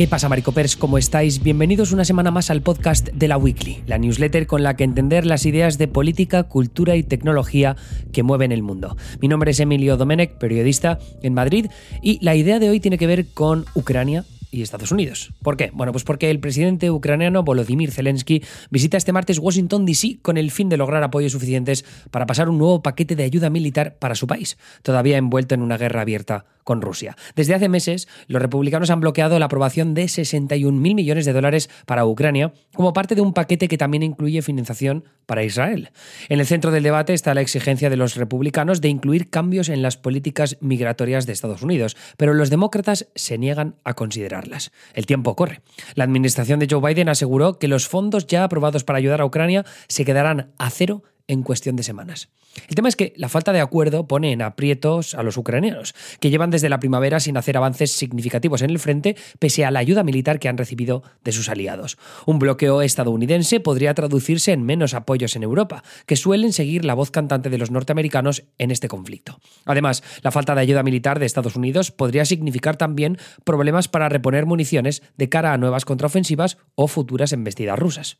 ¿Qué pasa, Maricopers? ¿Cómo estáis? Bienvenidos una semana más al podcast de la Weekly, la newsletter con la que entender las ideas de política, cultura y tecnología que mueven el mundo. Mi nombre es Emilio Domenech, periodista en Madrid, y la idea de hoy tiene que ver con Ucrania, y Estados Unidos. ¿Por qué? Bueno, pues porque el presidente ucraniano Volodymyr Zelensky visita este martes Washington, D.C. con el fin de lograr apoyos suficientes para pasar un nuevo paquete de ayuda militar para su país, todavía envuelto en una guerra abierta con Rusia. Desde hace meses, los republicanos han bloqueado la aprobación de 61.000 millones de dólares para Ucrania como parte de un paquete que también incluye financiación para Israel. En el centro del debate está la exigencia de los republicanos de incluir cambios en las políticas migratorias de Estados Unidos, pero los demócratas se niegan a considerarlas. El tiempo corre. La administración de Joe Biden aseguró que los fondos ya aprobados para ayudar a Ucrania se quedarán a cero en cuestión de semanas. El tema es que la falta de acuerdo pone en aprietos a los ucranianos, que llevan desde la primavera sin hacer avances significativos en el frente, pese a la ayuda militar que han recibido de sus aliados. Un bloqueo estadounidense podría traducirse en menos apoyos en Europa, que suelen seguir la voz cantante de los norteamericanos en este conflicto. Además, la falta de ayuda militar de Estados Unidos podría significar también problemas para reponer municiones de cara a nuevas contraofensivas o futuras embestidas rusas.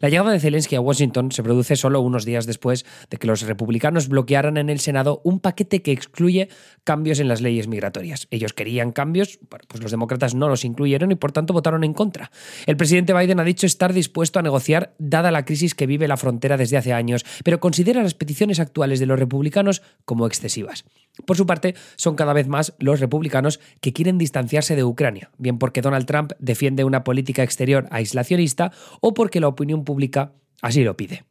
La llegada de Zelensky a Washington se produce solo unos días después de que los republicanos bloquearan en el Senado un paquete que excluye cambios en las leyes migratorias. Ellos querían cambios, pues los demócratas no los incluyeron y por tanto votaron en contra. El presidente Biden ha dicho estar dispuesto a negociar dada la crisis que vive la frontera desde hace años, pero considera las peticiones actuales de los republicanos como excesivas. Por su parte, son cada vez más los republicanos que quieren distanciarse de Ucrania, bien porque Donald Trump defiende una política exterior aislacionista o porque la opinión pública así lo pide.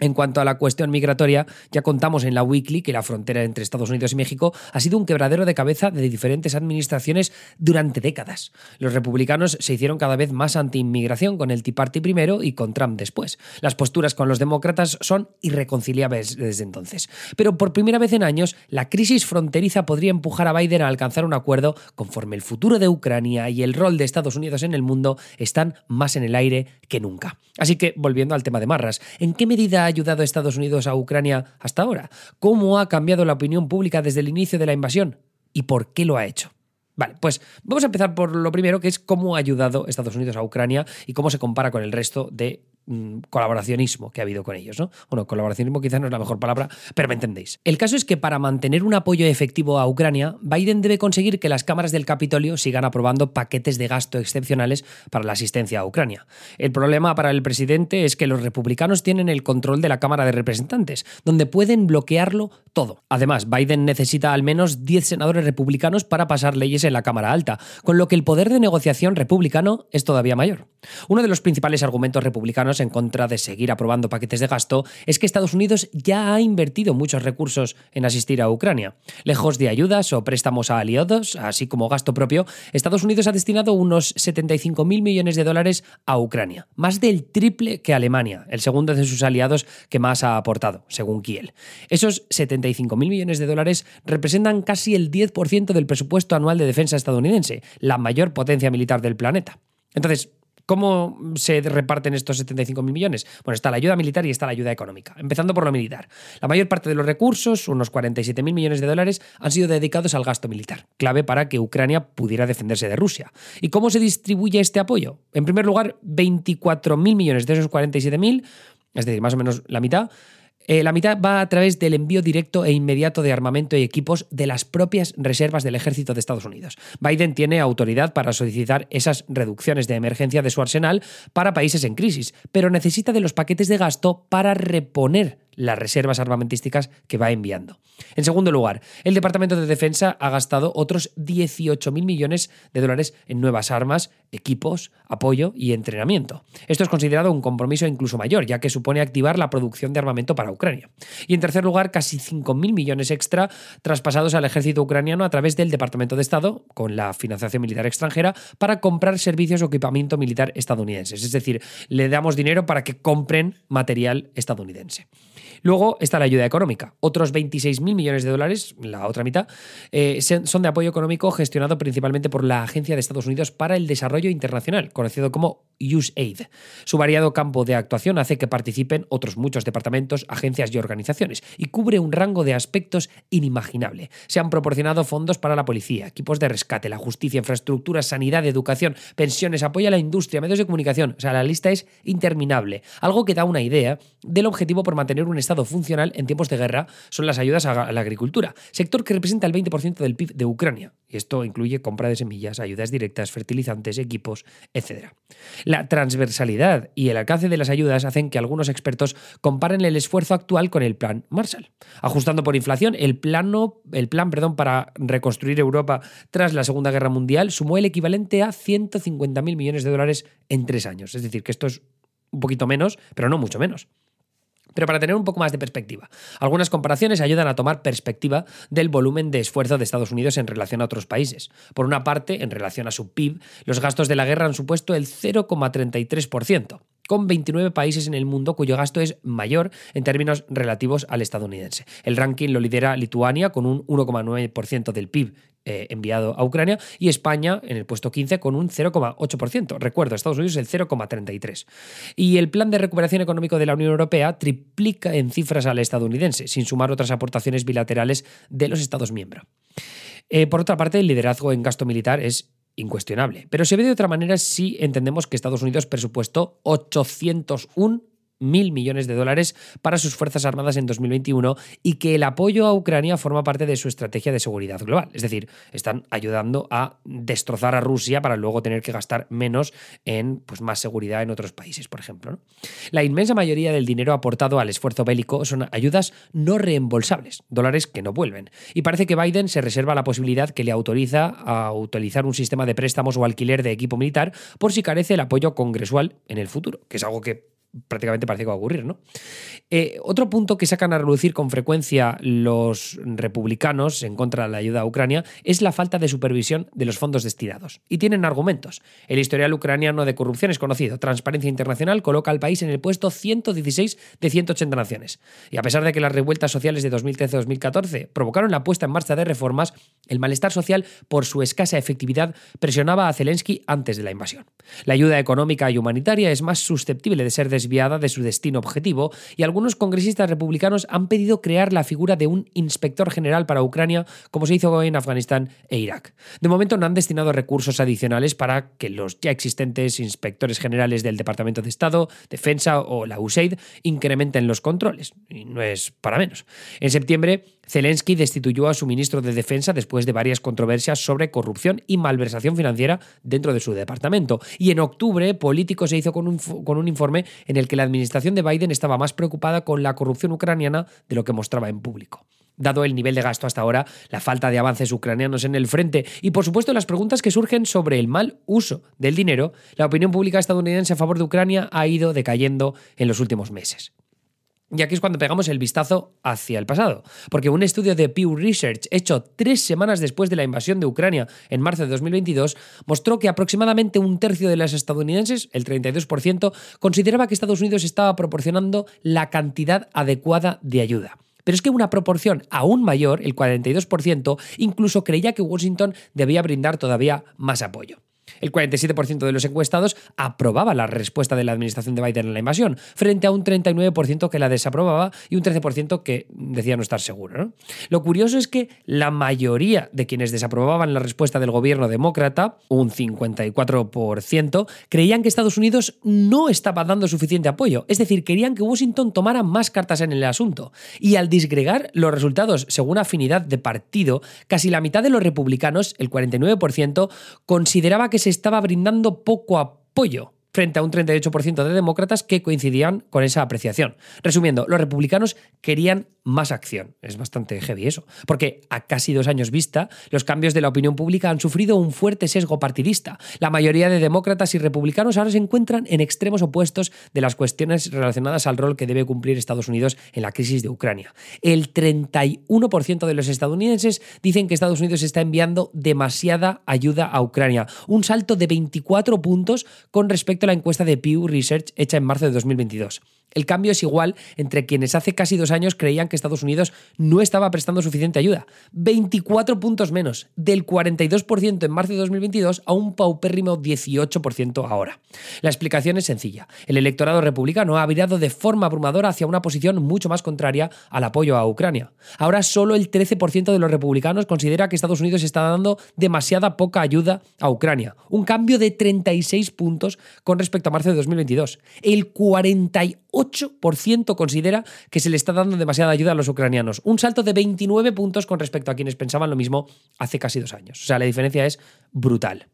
En cuanto a la cuestión migratoria, ya contamos en la Weekly que la frontera entre Estados Unidos y México ha sido un quebradero de cabeza de diferentes administraciones durante décadas. Los republicanos se hicieron cada vez más anti-inmigración con el Tea Party primero y con Trump después. Las posturas con los demócratas son irreconciliables desde entonces. Pero por primera vez en años, la crisis fronteriza podría empujar a Biden a alcanzar un acuerdo conforme el futuro de Ucrania y el rol de Estados Unidos en el mundo están más en el aire que nunca. Así que, volviendo al tema de Marras, ¿en qué medida ayudado Estados Unidos a Ucrania hasta ahora? ¿Cómo ha cambiado la opinión pública desde el inicio de la invasión? ¿Y por qué lo ha hecho? Vale, pues vamos a empezar por lo primero, que es cómo ha ayudado Estados Unidos a Ucrania y cómo se compara con el resto de Mm, colaboracionismo que ha habido con ellos, ¿no? Bueno, colaboracionismo quizás no es la mejor palabra, pero me entendéis. El caso es que para mantener un apoyo efectivo a Ucrania, Biden debe conseguir que las cámaras del Capitolio sigan aprobando paquetes de gasto excepcionales para la asistencia a Ucrania. El problema para el presidente es que los republicanos tienen el control de la Cámara de Representantes, donde pueden bloquearlo todo. Además, Biden necesita al menos 10 senadores republicanos para pasar leyes en la Cámara Alta, con lo que el poder de negociación republicano es todavía mayor. Uno de los principales argumentos republicanos en contra de seguir aprobando paquetes de gasto es que Estados Unidos ya ha invertido muchos recursos en asistir a Ucrania. Lejos de ayudas o préstamos a aliados, así como gasto propio, Estados Unidos ha destinado unos 75.000 millones de dólares a Ucrania, más del triple que Alemania, el segundo de sus aliados que más ha aportado, según Kiel. Esos 75.000 millones de dólares representan casi el 10% del presupuesto anual de defensa estadounidense, la mayor potencia militar del planeta. Entonces, ¿Cómo se reparten estos 75.000 millones? Bueno, está la ayuda militar y está la ayuda económica. Empezando por lo militar. La mayor parte de los recursos, unos 47.000 millones de dólares, han sido dedicados al gasto militar, clave para que Ucrania pudiera defenderse de Rusia. ¿Y cómo se distribuye este apoyo? En primer lugar, 24.000 millones de esos 47.000, es decir, más o menos la mitad, eh, la mitad va a través del envío directo e inmediato de armamento y equipos de las propias reservas del ejército de Estados Unidos. Biden tiene autoridad para solicitar esas reducciones de emergencia de su arsenal para países en crisis, pero necesita de los paquetes de gasto para reponer las reservas armamentísticas que va enviando. En segundo lugar, el Departamento de Defensa ha gastado otros 18.000 millones de dólares en nuevas armas, equipos, apoyo y entrenamiento. Esto es considerado un compromiso incluso mayor, ya que supone activar la producción de armamento para Ucrania. Y en tercer lugar, casi 5.000 millones extra traspasados al ejército ucraniano a través del Departamento de Estado, con la financiación militar extranjera, para comprar servicios o equipamiento militar estadounidenses. Es decir, le damos dinero para que compren material estadounidense. Luego está la ayuda económica. Otros 26.000 millones de dólares, la otra mitad, eh, son de apoyo económico gestionado principalmente por la Agencia de Estados Unidos para el Desarrollo Internacional, conocido como USAID. Su variado campo de actuación hace que participen otros muchos departamentos, agencias y organizaciones y cubre un rango de aspectos inimaginable. Se han proporcionado fondos para la policía, equipos de rescate, la justicia, infraestructura, sanidad, educación, pensiones, apoyo a la industria, medios de comunicación. O sea, la lista es interminable. Algo que da una idea del objetivo por mantener un Estado funcional en tiempos de guerra son las ayudas a la agricultura, sector que representa el 20% del PIB de Ucrania. Y esto incluye compra de semillas, ayudas directas, fertilizantes, equipos, etc. La transversalidad y el alcance de las ayudas hacen que algunos expertos comparen el esfuerzo actual con el plan Marshall. Ajustando por inflación, el, plano, el plan perdón, para reconstruir Europa tras la Segunda Guerra Mundial sumó el equivalente a 150.000 millones de dólares en tres años. Es decir, que esto es un poquito menos, pero no mucho menos pero para tener un poco más de perspectiva. Algunas comparaciones ayudan a tomar perspectiva del volumen de esfuerzo de Estados Unidos en relación a otros países. Por una parte, en relación a su PIB, los gastos de la guerra han supuesto el 0,33% con 29 países en el mundo cuyo gasto es mayor en términos relativos al estadounidense. El ranking lo lidera Lituania con un 1,9% del PIB eh, enviado a Ucrania y España en el puesto 15 con un 0,8%. Recuerdo, Estados Unidos el 0,33%. Y el plan de recuperación económico de la Unión Europea triplica en cifras al estadounidense, sin sumar otras aportaciones bilaterales de los Estados miembros. Eh, por otra parte, el liderazgo en gasto militar es incuestionable. Pero se ve de otra manera si entendemos que Estados Unidos presupuestó 801 mil millones de dólares para sus Fuerzas Armadas en 2021 y que el apoyo a Ucrania forma parte de su estrategia de seguridad global. Es decir, están ayudando a destrozar a Rusia para luego tener que gastar menos en pues, más seguridad en otros países, por ejemplo. La inmensa mayoría del dinero aportado al esfuerzo bélico son ayudas no reembolsables, dólares que no vuelven. Y parece que Biden se reserva la posibilidad que le autoriza a utilizar un sistema de préstamos o alquiler de equipo militar por si carece el apoyo congresual en el futuro, que es algo que prácticamente parece que va a ocurrir, ¿no? Eh, otro punto que sacan a relucir con frecuencia los republicanos en contra de la ayuda a Ucrania es la falta de supervisión de los fondos destinados. Y tienen argumentos. El historial ucraniano de corrupción es conocido. Transparencia Internacional coloca al país en el puesto 116 de 180 naciones. Y a pesar de que las revueltas sociales de 2013-2014 provocaron la puesta en marcha de reformas, el malestar social por su escasa efectividad presionaba a Zelensky antes de la invasión. La ayuda económica y humanitaria es más susceptible de ser desviada de su destino objetivo y algunos congresistas republicanos han pedido crear la figura de un inspector general para Ucrania, como se hizo en Afganistán e Irak. De momento no han destinado recursos adicionales para que los ya existentes inspectores generales del Departamento de Estado, Defensa o la USAID incrementen los controles, y no es para menos. En septiembre, Zelensky destituyó a su ministro de Defensa después de varias controversias sobre corrupción y malversación financiera dentro de su departamento. Y en octubre, Político se hizo con un, con un informe en el que la administración de Biden estaba más preocupada con la corrupción ucraniana de lo que mostraba en público dado el nivel de gasto hasta ahora, la falta de avances ucranianos en el frente y por supuesto las preguntas que surgen sobre el mal uso del dinero, la opinión pública estadounidense a favor de Ucrania ha ido decayendo en los últimos meses. Y aquí es cuando pegamos el vistazo hacia el pasado, porque un estudio de Pew Research hecho tres semanas después de la invasión de Ucrania en marzo de 2022 mostró que aproximadamente un tercio de las estadounidenses, el 32%, consideraba que Estados Unidos estaba proporcionando la cantidad adecuada de ayuda. Pero es que una proporción aún mayor, el 42%, incluso creía que Washington debía brindar todavía más apoyo. El 47% de los encuestados aprobaba la respuesta de la administración de Biden en la invasión, frente a un 39% que la desaprobaba y un 13% que decía no estar seguro. Lo curioso es que la mayoría de quienes desaprobaban la respuesta del gobierno demócrata, un 54%, creían que Estados Unidos no estaba dando suficiente apoyo, es decir, querían que Washington tomara más cartas en el asunto. Y al disgregar los resultados según afinidad de partido, casi la mitad de los republicanos, el 49%, consideraba que se estaba brindando poco apoyo frente a un 38% de demócratas que coincidían con esa apreciación. Resumiendo, los republicanos querían más acción. Es bastante heavy eso, porque a casi dos años vista, los cambios de la opinión pública han sufrido un fuerte sesgo partidista. La mayoría de demócratas y republicanos ahora se encuentran en extremos opuestos de las cuestiones relacionadas al rol que debe cumplir Estados Unidos en la crisis de Ucrania. El 31% de los estadounidenses dicen que Estados Unidos está enviando demasiada ayuda a Ucrania, un salto de 24 puntos con respecto a la encuesta de Pew Research hecha en marzo de 2022. El cambio es igual entre quienes hace casi dos años creían que Estados Unidos no estaba prestando suficiente ayuda. 24 puntos menos, del 42% en marzo de 2022 a un paupérrimo 18% ahora. La explicación es sencilla. El electorado republicano ha virado de forma abrumadora hacia una posición mucho más contraria al apoyo a Ucrania. Ahora solo el 13% de los republicanos considera que Estados Unidos está dando demasiada poca ayuda a Ucrania. Un cambio de 36 puntos con respecto a marzo de 2022. El 48 8% considera que se le está dando demasiada ayuda a los ucranianos. Un salto de 29 puntos con respecto a quienes pensaban lo mismo hace casi dos años. O sea, la diferencia es brutal.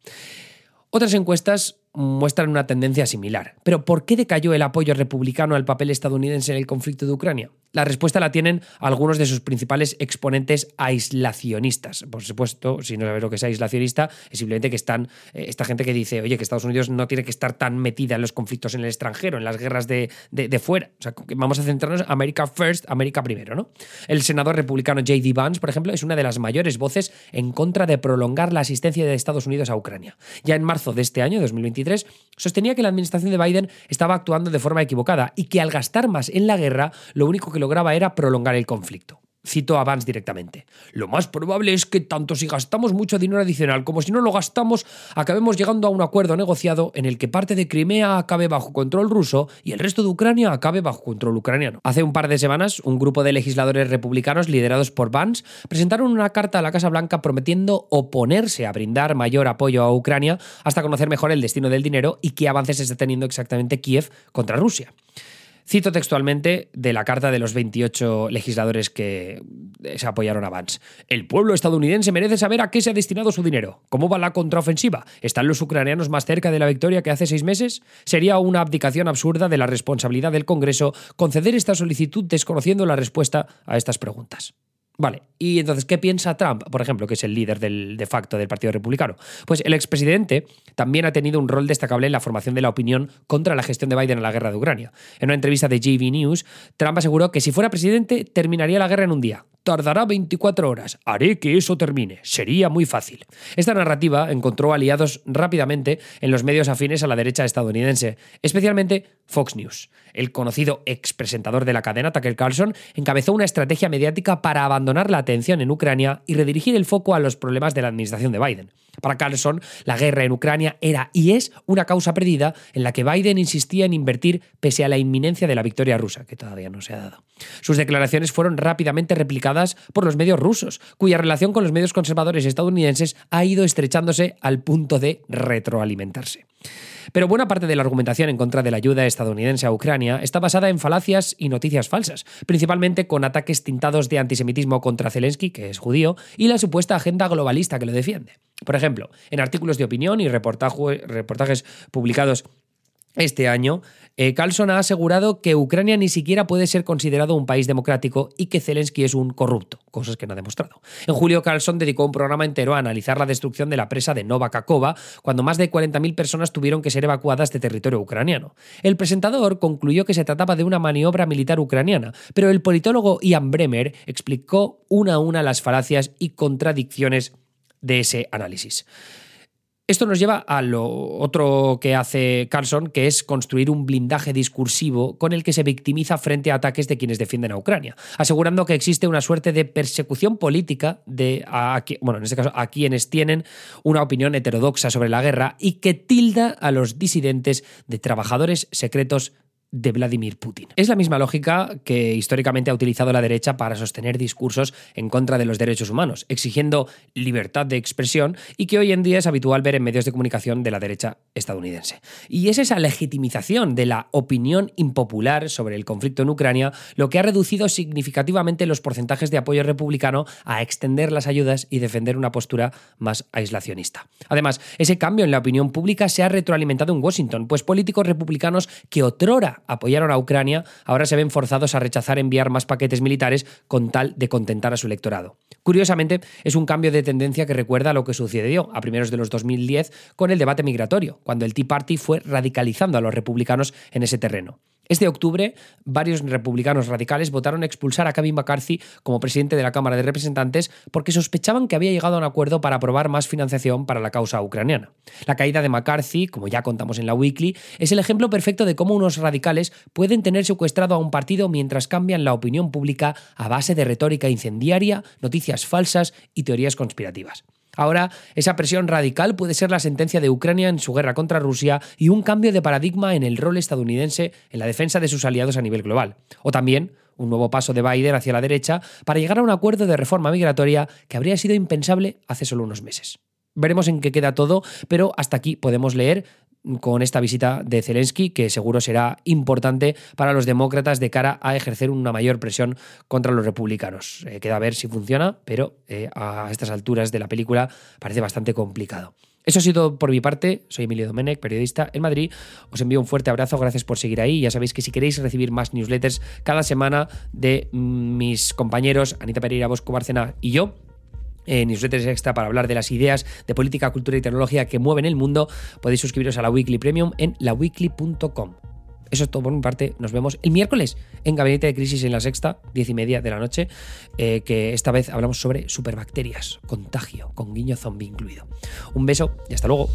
Otras encuestas muestran una tendencia similar. Pero ¿por qué decayó el apoyo republicano al papel estadounidense en el conflicto de Ucrania? La respuesta la tienen algunos de sus principales exponentes aislacionistas. Por supuesto, si no sabes lo que es aislacionista, es simplemente que están eh, esta gente que dice, oye, que Estados Unidos no tiene que estar tan metida en los conflictos en el extranjero, en las guerras de, de, fuera. O sea, vamos a centrarnos en America First, América primero, ¿no? El senador republicano J.D. Vance, por ejemplo, es una de las mayores voces en contra de prolongar la asistencia de Estados Unidos a Ucrania. Ya en marzo de este año, 2023, sostenía que la administración de Biden estaba actuando de forma equivocada y que al gastar más en la guerra, lo único que lograba era prolongar el conflicto. Cito a Vance directamente. Lo más probable es que tanto si gastamos mucho dinero adicional como si no lo gastamos, acabemos llegando a un acuerdo negociado en el que parte de Crimea acabe bajo control ruso y el resto de Ucrania acabe bajo control ucraniano. Hace un par de semanas, un grupo de legisladores republicanos liderados por Vance presentaron una carta a la Casa Blanca prometiendo oponerse a brindar mayor apoyo a Ucrania hasta conocer mejor el destino del dinero y qué avances está teniendo exactamente Kiev contra Rusia. Cito textualmente de la carta de los 28 legisladores que se apoyaron a Vance. El pueblo estadounidense merece saber a qué se ha destinado su dinero. ¿Cómo va la contraofensiva? ¿Están los ucranianos más cerca de la victoria que hace seis meses? Sería una abdicación absurda de la responsabilidad del Congreso conceder esta solicitud desconociendo la respuesta a estas preguntas. Vale, y entonces, ¿qué piensa Trump, por ejemplo, que es el líder del, de facto del Partido Republicano? Pues el expresidente también ha tenido un rol destacable en la formación de la opinión contra la gestión de Biden en la guerra de Ucrania. En una entrevista de JV News, Trump aseguró que si fuera presidente terminaría la guerra en un día. Tardará 24 horas. Haré que eso termine. Sería muy fácil. Esta narrativa encontró aliados rápidamente en los medios afines a la derecha estadounidense, especialmente Fox News. El conocido expresentador de la cadena, Tucker Carlson, encabezó una estrategia mediática para abandonar la atención en Ucrania y redirigir el foco a los problemas de la administración de Biden. Para Carlson, la guerra en Ucrania era y es una causa perdida en la que Biden insistía en invertir pese a la inminencia de la victoria rusa, que todavía no se ha dado. Sus declaraciones fueron rápidamente replicadas por los medios rusos, cuya relación con los medios conservadores estadounidenses ha ido estrechándose al punto de retroalimentarse. Pero buena parte de la argumentación en contra de la ayuda estadounidense a Ucrania está basada en falacias y noticias falsas, principalmente con ataques tintados de antisemitismo contra Zelensky, que es judío, y la supuesta agenda globalista que lo defiende. Por ejemplo, en artículos de opinión y reportajes publicados este año, eh, Carlson ha asegurado que Ucrania ni siquiera puede ser considerado un país democrático y que Zelensky es un corrupto, cosas que no ha demostrado. En julio, Carlson dedicó un programa entero a analizar la destrucción de la presa de Nova Kakova, cuando más de 40.000 personas tuvieron que ser evacuadas de territorio ucraniano. El presentador concluyó que se trataba de una maniobra militar ucraniana, pero el politólogo Ian Bremer explicó una a una las falacias y contradicciones de ese análisis. Esto nos lleva a lo otro que hace Carlson, que es construir un blindaje discursivo con el que se victimiza frente a ataques de quienes defienden a Ucrania, asegurando que existe una suerte de persecución política de, bueno, en este caso, a quienes tienen una opinión heterodoxa sobre la guerra y que tilda a los disidentes de trabajadores secretos de Vladimir Putin. Es la misma lógica que históricamente ha utilizado la derecha para sostener discursos en contra de los derechos humanos, exigiendo libertad de expresión y que hoy en día es habitual ver en medios de comunicación de la derecha estadounidense. Y es esa legitimización de la opinión impopular sobre el conflicto en Ucrania lo que ha reducido significativamente los porcentajes de apoyo republicano a extender las ayudas y defender una postura más aislacionista. Además, ese cambio en la opinión pública se ha retroalimentado en Washington, pues políticos republicanos que otrora apoyaron a Ucrania ahora se ven forzados a rechazar enviar más paquetes militares con tal de contentar a su electorado. Curiosamente, es un cambio de tendencia que recuerda a lo que sucedió a primeros de los 2010 con el debate migratorio, cuando el Tea Party fue radicalizando a los republicanos en ese terreno. Este octubre, varios republicanos radicales votaron expulsar a Kevin McCarthy como presidente de la Cámara de Representantes porque sospechaban que había llegado a un acuerdo para aprobar más financiación para la causa ucraniana. La caída de McCarthy, como ya contamos en la Weekly, es el ejemplo perfecto de cómo unos radicales pueden tener secuestrado a un partido mientras cambian la opinión pública a base de retórica incendiaria, noticias falsas y teorías conspirativas. Ahora, esa presión radical puede ser la sentencia de Ucrania en su guerra contra Rusia y un cambio de paradigma en el rol estadounidense en la defensa de sus aliados a nivel global. O también un nuevo paso de Biden hacia la derecha para llegar a un acuerdo de reforma migratoria que habría sido impensable hace solo unos meses. Veremos en qué queda todo, pero hasta aquí podemos leer con esta visita de Zelensky, que seguro será importante para los demócratas de cara a ejercer una mayor presión contra los republicanos. Eh, queda a ver si funciona, pero eh, a estas alturas de la película parece bastante complicado. Eso ha sido por mi parte. Soy Emilio Domenech, periodista en Madrid. Os envío un fuerte abrazo. Gracias por seguir ahí. Ya sabéis que si queréis recibir más newsletters cada semana de mis compañeros Anita Pereira, Bosco Bárcena y yo, eh, newsletters extra para hablar de las ideas de política, cultura y tecnología que mueven el mundo, podéis suscribiros a la Weekly Premium en laweekly.com. Eso es todo por mi parte. Nos vemos el miércoles en Gabinete de Crisis en la sexta, diez y media de la noche, eh, que esta vez hablamos sobre superbacterias, contagio, con guiño zombie incluido. Un beso y hasta luego.